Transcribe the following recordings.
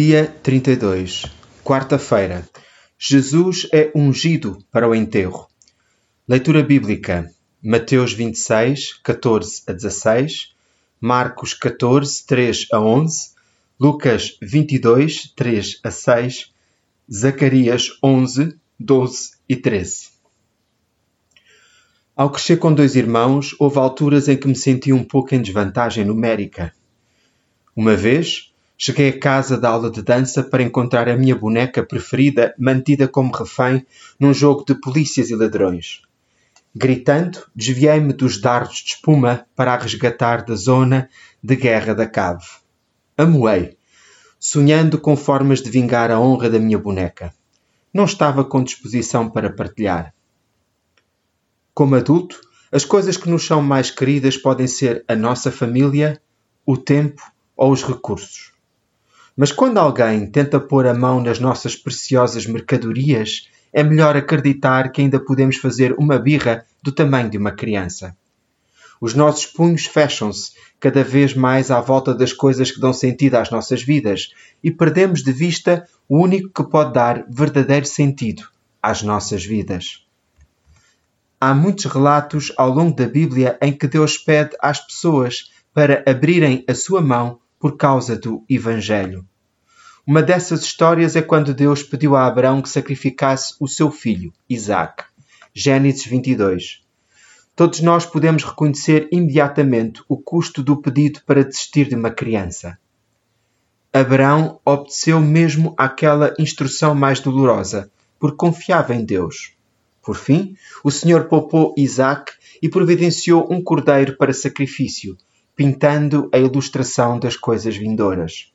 Dia 32, quarta-feira. Jesus é ungido para o enterro. Leitura bíblica: Mateus 26, 14 a 16, Marcos 14, 3 a 11, Lucas 22, 3 a 6, Zacarias 11, 12 e 13. Ao crescer com dois irmãos, houve alturas em que me senti um pouco em desvantagem numérica. Uma vez, Cheguei à casa da aula de dança para encontrar a minha boneca preferida mantida como refém num jogo de polícias e ladrões. Gritando, desviei-me dos dardos de espuma para a resgatar da zona de guerra da cave. Amoei, sonhando com formas de vingar a honra da minha boneca. Não estava com disposição para partilhar. Como adulto, as coisas que nos são mais queridas podem ser a nossa família, o tempo ou os recursos. Mas quando alguém tenta pôr a mão nas nossas preciosas mercadorias, é melhor acreditar que ainda podemos fazer uma birra do tamanho de uma criança. Os nossos punhos fecham-se cada vez mais à volta das coisas que dão sentido às nossas vidas e perdemos de vista o único que pode dar verdadeiro sentido às nossas vidas. Há muitos relatos ao longo da Bíblia em que Deus pede às pessoas para abrirem a sua mão por causa do Evangelho. Uma dessas histórias é quando Deus pediu a Abraão que sacrificasse o seu filho, Isaac. Gênesis 22. Todos nós podemos reconhecer imediatamente o custo do pedido para desistir de uma criança. Abraão obedeceu mesmo àquela instrução mais dolorosa, porque confiava em Deus. Por fim, o Senhor poupou Isaac e providenciou um cordeiro para sacrifício, pintando a ilustração das coisas vindouras.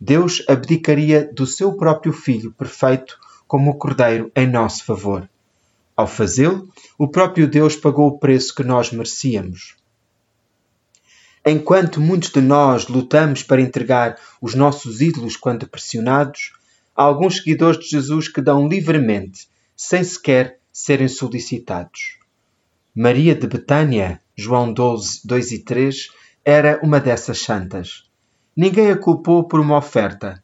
Deus abdicaria do seu próprio Filho perfeito como o Cordeiro em nosso favor. Ao fazê-lo, o próprio Deus pagou o preço que nós merecíamos. Enquanto muitos de nós lutamos para entregar os nossos ídolos quando pressionados, há alguns seguidores de Jesus que dão livremente, sem sequer serem solicitados. Maria de Betânia, João 12, 2 e 3, era uma dessas santas. Ninguém a culpou por uma oferta.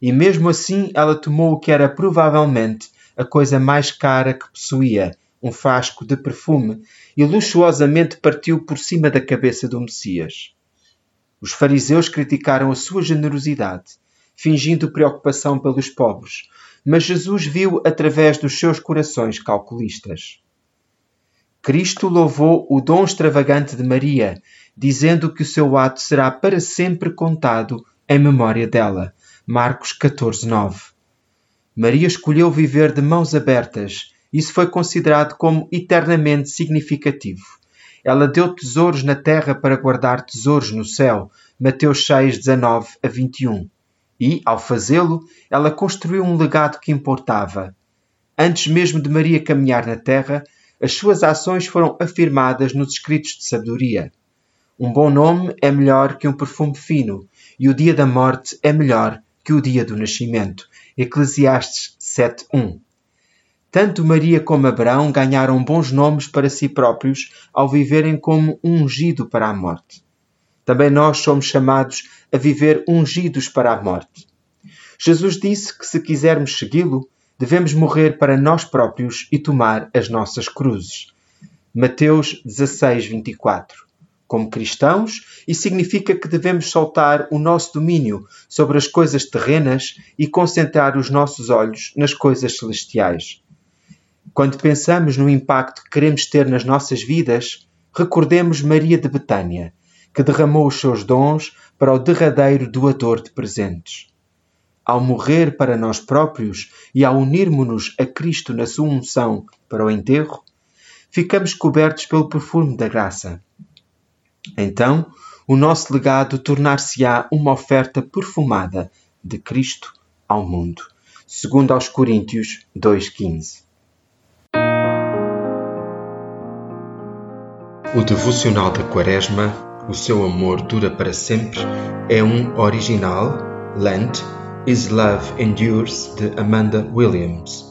E mesmo assim ela tomou o que era provavelmente a coisa mais cara que possuía, um frasco de perfume, e luxuosamente partiu por cima da cabeça do Messias. Os fariseus criticaram a sua generosidade, fingindo preocupação pelos pobres, mas Jesus viu através dos seus corações calculistas. Cristo louvou o dom extravagante de Maria, dizendo que o seu ato será para sempre contado em memória dela. Marcos 14, 9. Maria escolheu viver de mãos abertas. Isso foi considerado como eternamente significativo. Ela deu tesouros na terra para guardar tesouros no céu. Mateus 6, 19 a 21. E, ao fazê-lo, ela construiu um legado que importava. Antes mesmo de Maria caminhar na terra, as suas ações foram afirmadas nos escritos de sabedoria. Um bom nome é melhor que um perfume fino, e o dia da morte é melhor que o dia do nascimento. Eclesiastes 7:1. Tanto Maria como Abraão ganharam bons nomes para si próprios ao viverem como ungido para a morte. Também nós somos chamados a viver ungidos para a morte. Jesus disse que se quisermos segui-lo, devemos morrer para nós próprios e tomar as nossas cruzes. Mateus 16, 24. Como cristãos, isso significa que devemos soltar o nosso domínio sobre as coisas terrenas e concentrar os nossos olhos nas coisas celestiais. Quando pensamos no impacto que queremos ter nas nossas vidas, recordemos Maria de Betânia, que derramou os seus dons para o derradeiro doador de presentes ao morrer para nós próprios e ao unirmos-nos a Cristo na sua unção para o enterro, ficamos cobertos pelo perfume da graça. Então, o nosso legado tornar-se-á uma oferta perfumada de Cristo ao mundo. Segundo aos Coríntios 2:15. O devocional da Quaresma, o seu amor dura para sempre, é um original Lent Is Love Endures, de Amanda Williams.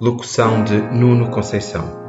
Locução de Nuno Conceição.